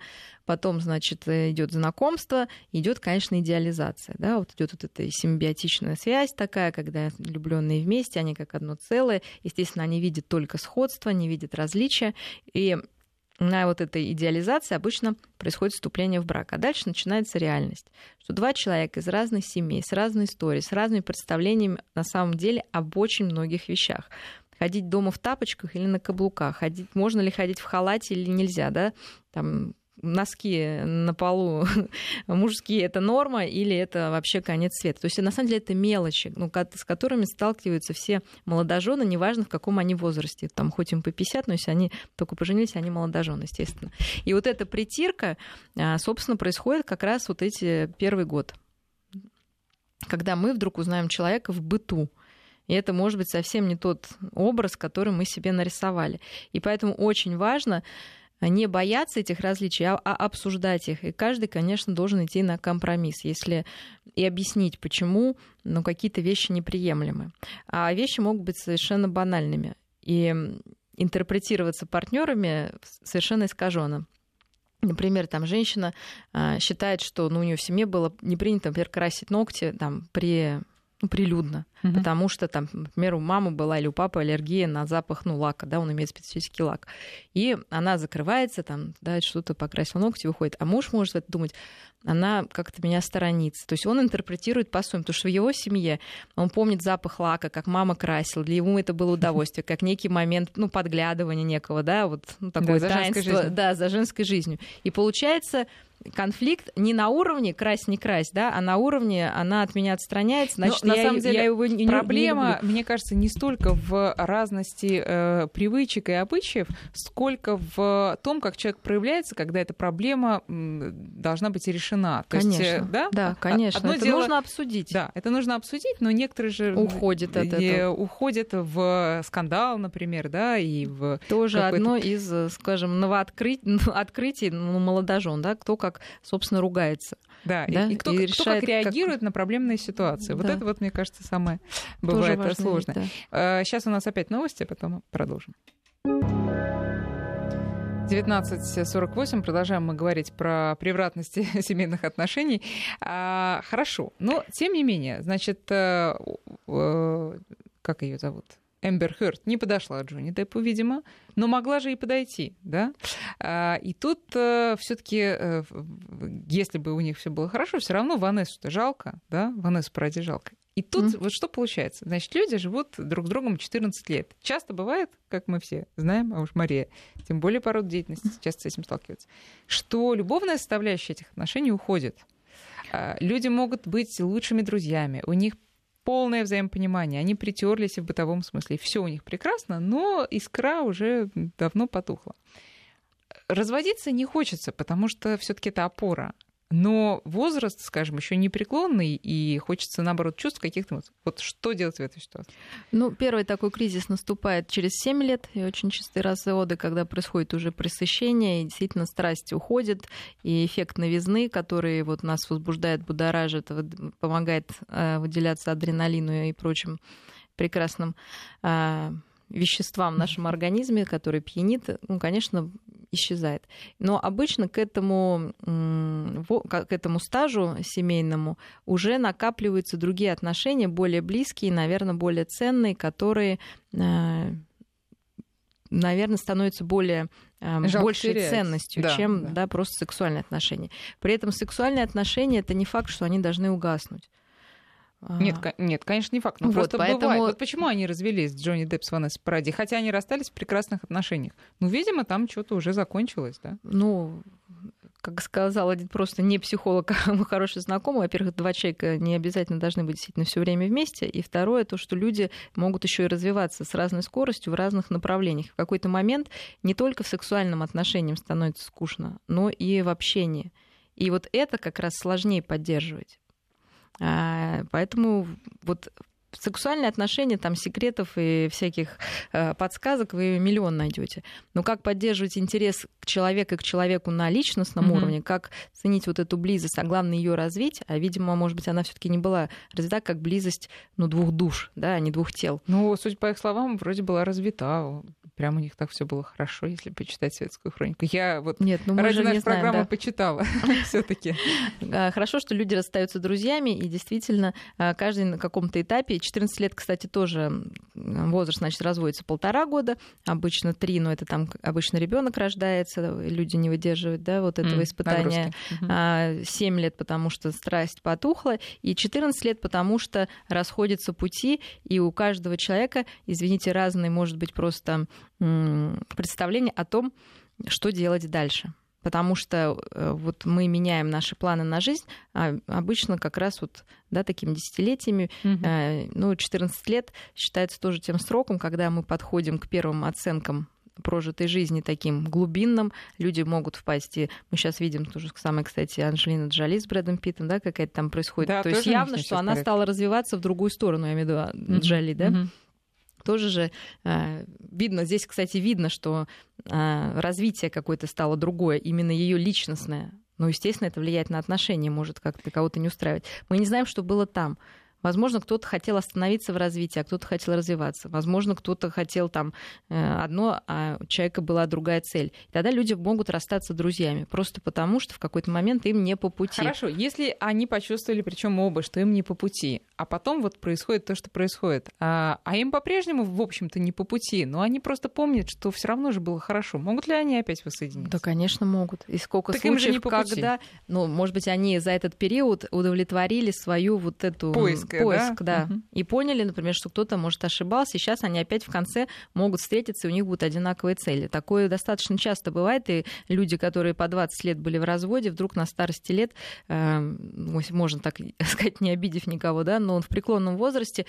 потом, значит, идет знакомство, идет, конечно, идеализация. Да? Вот идет вот эта симбиотичная связь такая, когда влюбленные вместе, они как одно целое. Естественно, они видят только сходство, не видят различия. И на вот этой идеализации обычно происходит вступление в брак. А дальше начинается реальность, что два человека из разных семей, с разной историей, с разными представлениями на самом деле об очень многих вещах ходить дома в тапочках или на каблуках, ходить, можно ли ходить в халате или нельзя, да, там носки на полу мужские это норма или это вообще конец света. То есть на самом деле это мелочи, ну, с которыми сталкиваются все молодожены, неважно в каком они возрасте. Там хоть им по 50, но если они только поженились, они молодожены, естественно. И вот эта притирка, а, собственно, происходит как раз вот эти первый год когда мы вдруг узнаем человека в быту, и это может быть совсем не тот образ, который мы себе нарисовали. И поэтому очень важно не бояться этих различий, а, а обсуждать их. И каждый, конечно, должен идти на компромисс, если и объяснить, почему ну, какие-то вещи неприемлемы. А вещи могут быть совершенно банальными и интерпретироваться партнерами совершенно искаженно. Например, там женщина а, считает, что ну, у нее в семье было не принято, например, красить ногти там, при ну, прилюдно, угу. потому что там, например, у мамы была или у папы аллергия на запах, ну, лака, да, он имеет специфический лак. И она закрывается, там, да, что-то покрасил ногти, выходит. А муж может думать, она как-то меня сторонится. То есть он интерпретирует по-своему, потому что в его семье он помнит запах лака, как мама красила, для него это было удовольствие, как некий момент, ну, подглядывания некого, да, вот ну, такое да, таинство, да, за женской жизнью. И получается, конфликт не на уровне крась не крась, да, а на уровне она от меня отстраняется, значит, Но, я, на самом деле, я его не Проблема, не мне кажется, не столько в разности э, привычек и обычаев, сколько в том, как человек проявляется, когда эта проблема должна быть решена. То конечно, есть, да? да, конечно. Одно это дело, нужно обсудить. Да, это нужно обсудить, но некоторые же уходят от этого. Уходят в скандал, например, да, и в тоже одно из, скажем, новооткрытий ну, молодожен, да, кто как, собственно, ругается. Да, да? И, и кто, и кто как реагирует как... на проблемные ситуации. Да. Вот это вот, мне кажется, самое бывает важно, сложное. Да. Сейчас у нас опять новости, а потом продолжим. 19.48. Продолжаем мы говорить про превратности семейных отношений. А, хорошо. Но, тем не менее, значит, э, э, как ее зовут? Эмбер Хёрд не подошла Джонни Деппу, видимо, но могла же и подойти, да? А, и тут э, все таки э, если бы у них все было хорошо, все равно Ванессу-то жалко, да? Ванессу Пради жалко. И тут mm. вот что получается? Значит, люди живут друг с другом 14 лет. Часто бывает, как мы все знаем, а уж Мария, тем более по роду деятельности часто с этим сталкивается, что любовная составляющая этих отношений уходит. А, люди могут быть лучшими друзьями, у них полное взаимопонимание. Они притерлись в бытовом смысле. Все у них прекрасно, но искра уже давно потухла. Разводиться не хочется, потому что все-таки это опора. Но возраст, скажем, еще не преклонный, и хочется, наоборот, чувств каких-то... Вот что делать в этой ситуации? Ну, первый такой кризис наступает через 7 лет, и очень частые разводы, когда происходит уже пресыщение, и действительно страсть уходит, и эффект новизны, который вот нас возбуждает, будоражит, помогает э, выделяться адреналину и прочим прекрасным э, веществам в нашем организме, который пьянит, ну, конечно, исчезает. Но обычно к этому, к этому стажу семейному уже накапливаются другие отношения, более близкие, наверное, более ценные, которые э, наверное, становятся более э, Жалко большей терять. ценностью, да, чем да. Да, просто сексуальные отношения. При этом сексуальные отношения это не факт, что они должны угаснуть. Нет, нет, конечно, не факт. Но вот, просто поэтому... бывает. Вот почему они развелись, Джонни Депп с Ванессой Паради, хотя они расстались в прекрасных отношениях. Ну, видимо, там что-то уже закончилось, да? Ну, как сказал один просто не психолог, а мой хороший знакомый, во-первых, два человека не обязательно должны быть действительно все время вместе, и второе, то, что люди могут еще и развиваться с разной скоростью в разных направлениях. В какой-то момент не только в сексуальном отношении становится скучно, но и в общении. И вот это как раз сложнее поддерживать. А, поэтому вот сексуальные отношения, там секретов и всяких э, подсказок вы миллион найдете. Но как поддерживать интерес к человеку и к человеку на личностном mm-hmm. уровне, как ценить вот эту близость, а главное ее развить, а видимо, может быть, она все-таки не была развита как близость ну, двух душ, да, а не двух тел. Ну, судя по их словам, вроде была развита прям у них так все было хорошо, если почитать светскую хронику. Я вот Нет, ну ради нашей не знаем, программы да. почитала все-таки. А, Хорошо, что люди расстаются друзьями, и действительно, а, каждый на каком-то этапе. 14 лет, кстати, тоже возраст, значит, разводится полтора года, обычно три, но это там обычно ребенок рождается, люди не выдерживают, да, вот этого М, испытания. нагрузки. Мгм. А, 7 лет, потому что страсть потухла, и 14 лет, потому что расходятся пути, и у каждого человека, извините, разное может быть просто представление о том, что делать дальше. Потому что э, вот мы меняем наши планы на жизнь, а обычно как раз вот да, такими десятилетиями, э, ну, 14 лет считается тоже тем сроком, когда мы подходим к первым оценкам прожитой жизни таким глубинным, люди могут впасть, и мы сейчас видим то же самое, кстати, Анджелина Джоли с Брэдом Питтом, да, какая-то там происходит. Да, то есть тоже явно, что она порядке. стала развиваться в другую сторону, я имею в виду а. Джоли, да. Мгм. Тоже же э, видно, здесь, кстати, видно, что э, развитие какое-то стало другое, именно ее личностное. Ну, естественно, это влияет на отношения, может как-то кого-то не устраивать. Мы не знаем, что было там. Возможно, кто-то хотел остановиться в развитии, а кто-то хотел развиваться. Возможно, кто-то хотел там э, одно, а у человека была другая цель. И тогда люди могут расстаться друзьями, просто потому что в какой-то момент им не по пути. Хорошо, если они почувствовали, причем оба, что им не по пути, а потом вот происходит то, что происходит, а, а им по-прежнему, в общем-то, не по пути, но они просто помнят, что все равно же было хорошо. Могут ли они опять воссоединиться? Да, конечно, могут. И сколько Так им же случаев, не по пути. когда, ну, может быть, они за этот период удовлетворили свою вот эту м, Поиск, да? поиск, да, Мгм. и поняли, например, что кто-то, может, ошибался, и сейчас они опять в конце могут встретиться, и у них будут одинаковые цели. Такое достаточно часто бывает, и люди, которые по 20 лет были в разводе, вдруг на старости лет, э, можно так сказать, не обидев никого, да, но он в преклонном возрасте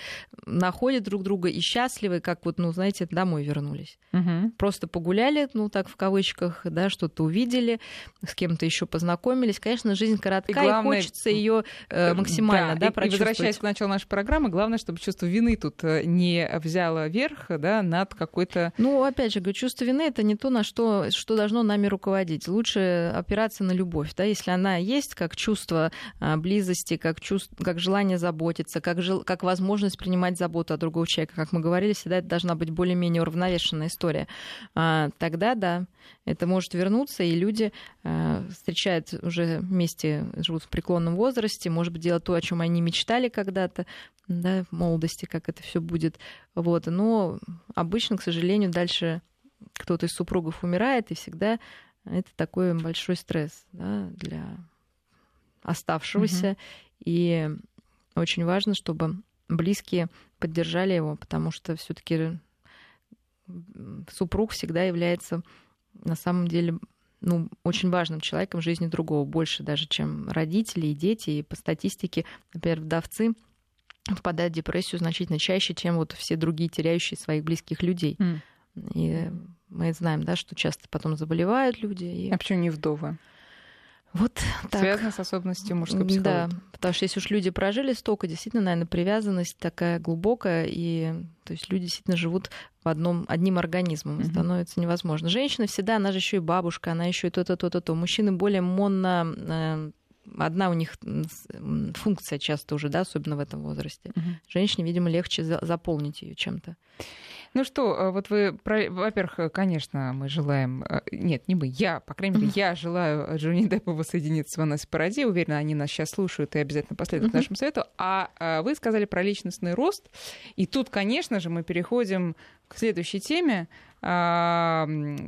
находят друг друга и счастливы, как вот, ну, знаете, домой вернулись Мгм. просто погуляли, ну так в кавычках, да, что-то увидели, с кем-то еще познакомились. Конечно, жизнь коротка, и, главное, хочется ее максимально, да, и- и, прочувствовать. возвращаясь к началу нашей программы, главное, чтобы чувство вины тут э, не взяло верх да, над какой-то... Ну, опять же, говорю, чувство вины это не то, на что, что должно нами руководить. Лучше опираться на любовь, да, если она есть, как чувство а, близости, как, чувство, как желание заботиться, как, жел- как возможность принимать заботу от другого человека. Как мы говорили, всегда это должна быть более-менее уравновешенная история. А, тогда, да, это может вернуться, и люди а, встречают уже вместе, живут в преклонном возрасте, может быть, делать то, о чем они мечтали когда-то, да, в молодости, как это все будет. Вот. Но обычно, к сожалению, дальше кто-то из супругов умирает, и всегда это такой большой стресс да, для оставшегося. И очень важно, чтобы близкие поддержали его, потому что все-таки супруг всегда является на самом деле ну, очень важным человеком в жизни другого, больше даже, чем родители и дети. И по статистике, например, вдовцы впадают в депрессию значительно чаще, чем вот все другие теряющие своих близких людей. М. И мы знаем, да, что часто потом заболевают люди. И А почему не вдовы? Вот так. Связано с особенностью мужской психологии. Да, потому что если уж люди прожили столько, действительно, наверное, привязанность такая глубокая, и то есть люди действительно живут в одном, одним организмом, Мгм. становится невозможно. Женщина всегда, она же еще и бабушка, она еще и то-то, то-то, то. Мужчины более монно э, Одна у них функция часто уже, да, особенно в этом возрасте. Мгм. Женщине, видимо, легче за- заполнить ее чем-то. Ну что, э, вот вы, про- во-первых, э, конечно, мы желаем, э, нет, не мы, я, по крайней мере, я желаю Джонни Деппу воссоединиться с Ванессой Паради, уверена, они нас сейчас слушают и обязательно последуют нашему совету. А вы сказали про личностный рост, и тут, конечно же, мы переходим к следующей теме, а,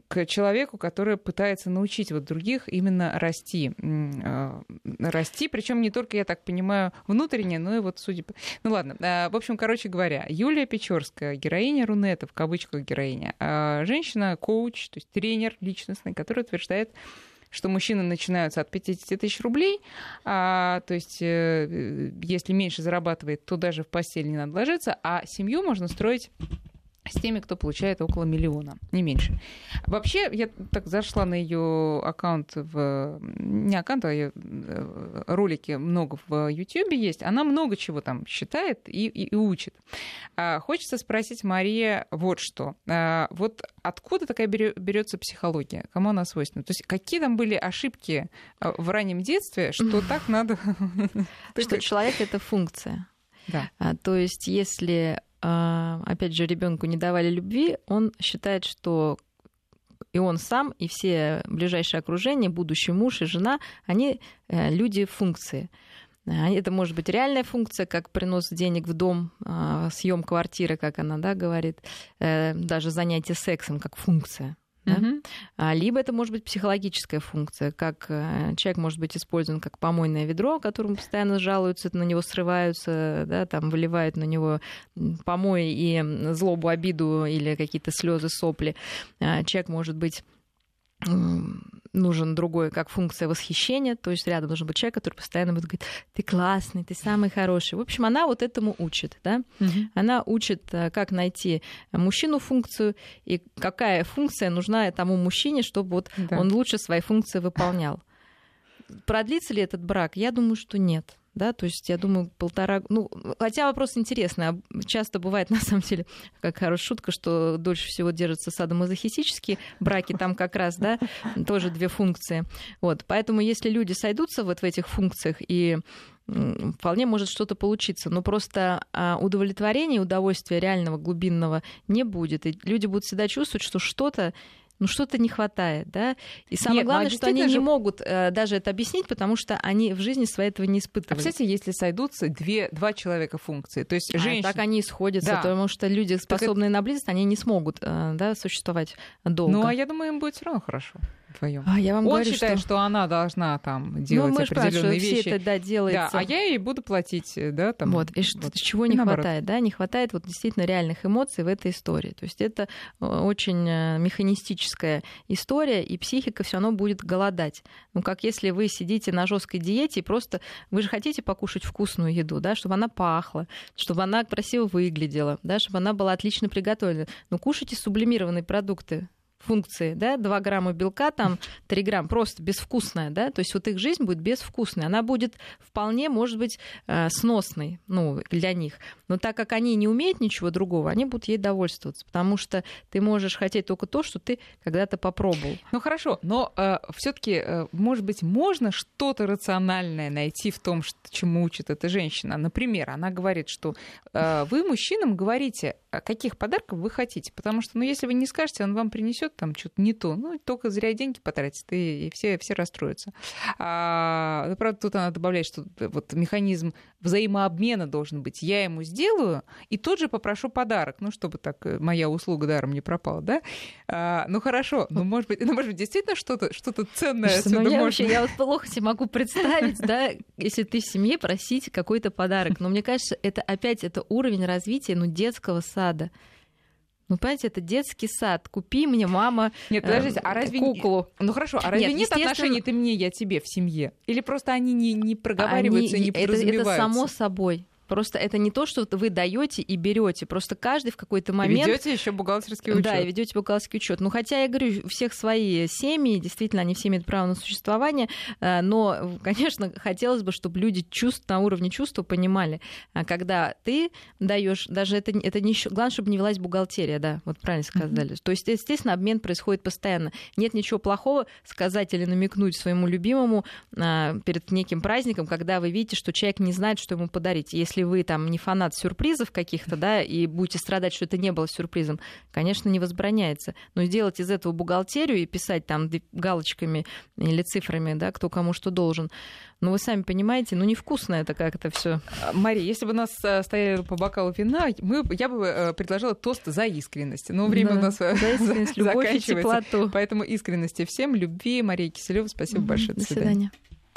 к человеку, который пытается научить вот других именно расти. Э, Расти, причем не только, я так понимаю, внутренне, но и вот судя по... Ну ладно, а, в общем, короче говоря, Юлия Печорская, героиня Рунета, в кавычках героиня, а, женщина-коуч, то есть тренер личностный, который утверждает, что мужчины начинаются от 50 тысяч рублей, а, то есть э, если меньше зарабатывает, то даже в постель не надо ложиться, а семью можно строить с теми, кто получает около миллиона, не меньше. Вообще, я так зашла на ее аккаунт в... Не аккаунт, а ее э, ролики много в Ютьюбе есть. Она много чего там считает и, и, и учит. А, хочется спросить, Мария, вот что. А, вот откуда такая берется психология? Кому она свойственна? То есть какие там были ошибки а, в раннем детстве, что так надо... Что человек — это функция. Да. А, то есть, если, опять же, ребенку не давали любви, он считает, что и он сам, и все ближайшее окружение, будущий муж и жена, они э, люди функции. А, Это может быть реальная функция, как принос денег в дом, а, съем квартиры, как она да, говорит, э, даже занятие сексом как функция. Да? А, Либо это может быть психологическая функция, как э, человек может быть использован как помойное ведро, которому постоянно жалуются, на него срываются, да, там выливают на него м, помои и злобу, обиду или какие-то слезы, сопли. А, Человек может быть нужен другой, как функция восхищения, то есть рядом должен быть человек, который постоянно будет говорить, ты классный, ты самый хороший. В общем, она вот этому учит, да, Мгм. она учит, э, как найти мужчину функцию и какая функция нужна тому мужчине, чтобы вот Да. он лучше свои функции выполнял. Продлится ли этот брак? Я думаю, что нет. Да, то есть я думаю, полтора... Ну, хотя вопрос интересный. Часто бывает, на самом деле, как хорошая шутка, что дольше всего держатся садомазохистические браки, там как раз, да, тоже две функции. Вот, поэтому если люди сойдутся вот в этих функциях и вполне может что-то получиться, но просто а, удовлетворения, удовольствия реального, глубинного не будет. И люди будут всегда чувствовать, что что-то ну что-то не хватает, да. И самое Нет, ну, а главное, что они действительно не же- могут э, даже это объяснить, потому что они в жизни своей этого не А испытывали. представьте, если сойдутся две, два человека функции, то есть А, женщина... так они и сходятся, Да. потому что люди, способные на близость, они не смогут э, да, существовать долго. Ну, а я думаю, им будет все равно хорошо вдвоем. А я вам Он говорю, считает, что... что... она должна там Ну, делать мы же понимаем, что определенные все вещи. это да, Да, делается. а я ей буду платить, э, да, там. Вот. И что, вот. чего И не наоборот. хватает, да? Не хватает вот действительно реальных эмоций в этой истории. То есть это э, очень э, механистическая история, и психика все равно будет голодать. Ну, как если вы сидите на жесткой диете и просто вы же хотите покушать вкусную еду, да, чтобы она пахла, чтобы она красиво выглядела, да, чтобы она была отлично приготовлена. Но кушайте сублимированные продукты функции, да, 2 грамма белка, там 3 грамма, просто безвкусная, да, то есть вот их жизнь будет безвкусной, она будет вполне, может быть, э, сносной, ну, для них, но так как они не умеют ничего другого, они будут ей довольствоваться, потому что ты можешь хотеть только то, что ты когда-то попробовал. Ну хорошо, но все-таки, может быть, можно что-то рациональное найти в том, что, чему учит эта женщина. Например, она говорит, что э, вы мужчинам говорите, каких подарков вы хотите, потому что, ну, если вы не скажете, он вам принесет там что-то не то, ну, только зря деньги потратит, и, и все, все расстроятся. А, ну, правда, тут она добавляет, что вот механизм взаимообмена должен быть. Я ему сделаю, и тут же попрошу подарок, ну, чтобы так э, моя услуга даром не пропала, да? А, ну, хорошо, ну, может быть, ну, может быть, действительно что-то что ценное отсюда ну, я, можно... вообще, я вот плохо себе могу представить, да, если ты в семье просить какой-то подарок. Но мне кажется, это опять это уровень развития ну, детского сада. Ну, понимаете, это детский сад. Купи мне, мама, Нет, подождите, а э, разве... куклу. Ну хорошо, а разве Нет, нет, естественно- отношений ты мне, я тебе в семье? Или просто они не, не проговариваются, Они- не это, это само собой. Просто это не то, что вы даете и берете. Просто каждый в какой-то момент Ведете еще бухгалтерский учет. Да, и ведете бухгалтерский учет. Ну, хотя я говорю, у всех свои семьи, действительно, они все имеют право на существование, э, но, конечно, хотелось бы, чтобы люди чувств, на уровне чувства понимали, а когда ты даешь, даже это, это не главное, чтобы не велась бухгалтерия, да, вот правильно сказали. То есть, естественно, обмен происходит постоянно. Нет ничего плохого сказать или намекнуть своему любимому а, перед неким праздником, когда вы видите, что человек не знает, что ему подарить. Если вы там не фанат сюрпризов каких-то, да, и будете страдать, что это не было сюрпризом, конечно, не возбраняется. Но сделать из этого бухгалтерию и писать там галочками или цифрами, да, кто кому что должен, ну, вы сами понимаете, ну, невкусно это как-то все. А, Мария, если бы у нас э, стояли по бокалу вина, мы, я бы э, предложила тост за искренность. Но время у нас э, За искренность, любовь и заканчивается. теплоту. Поэтому искренности всем, любви. Мария Киселева, спасибо большое. До свидания.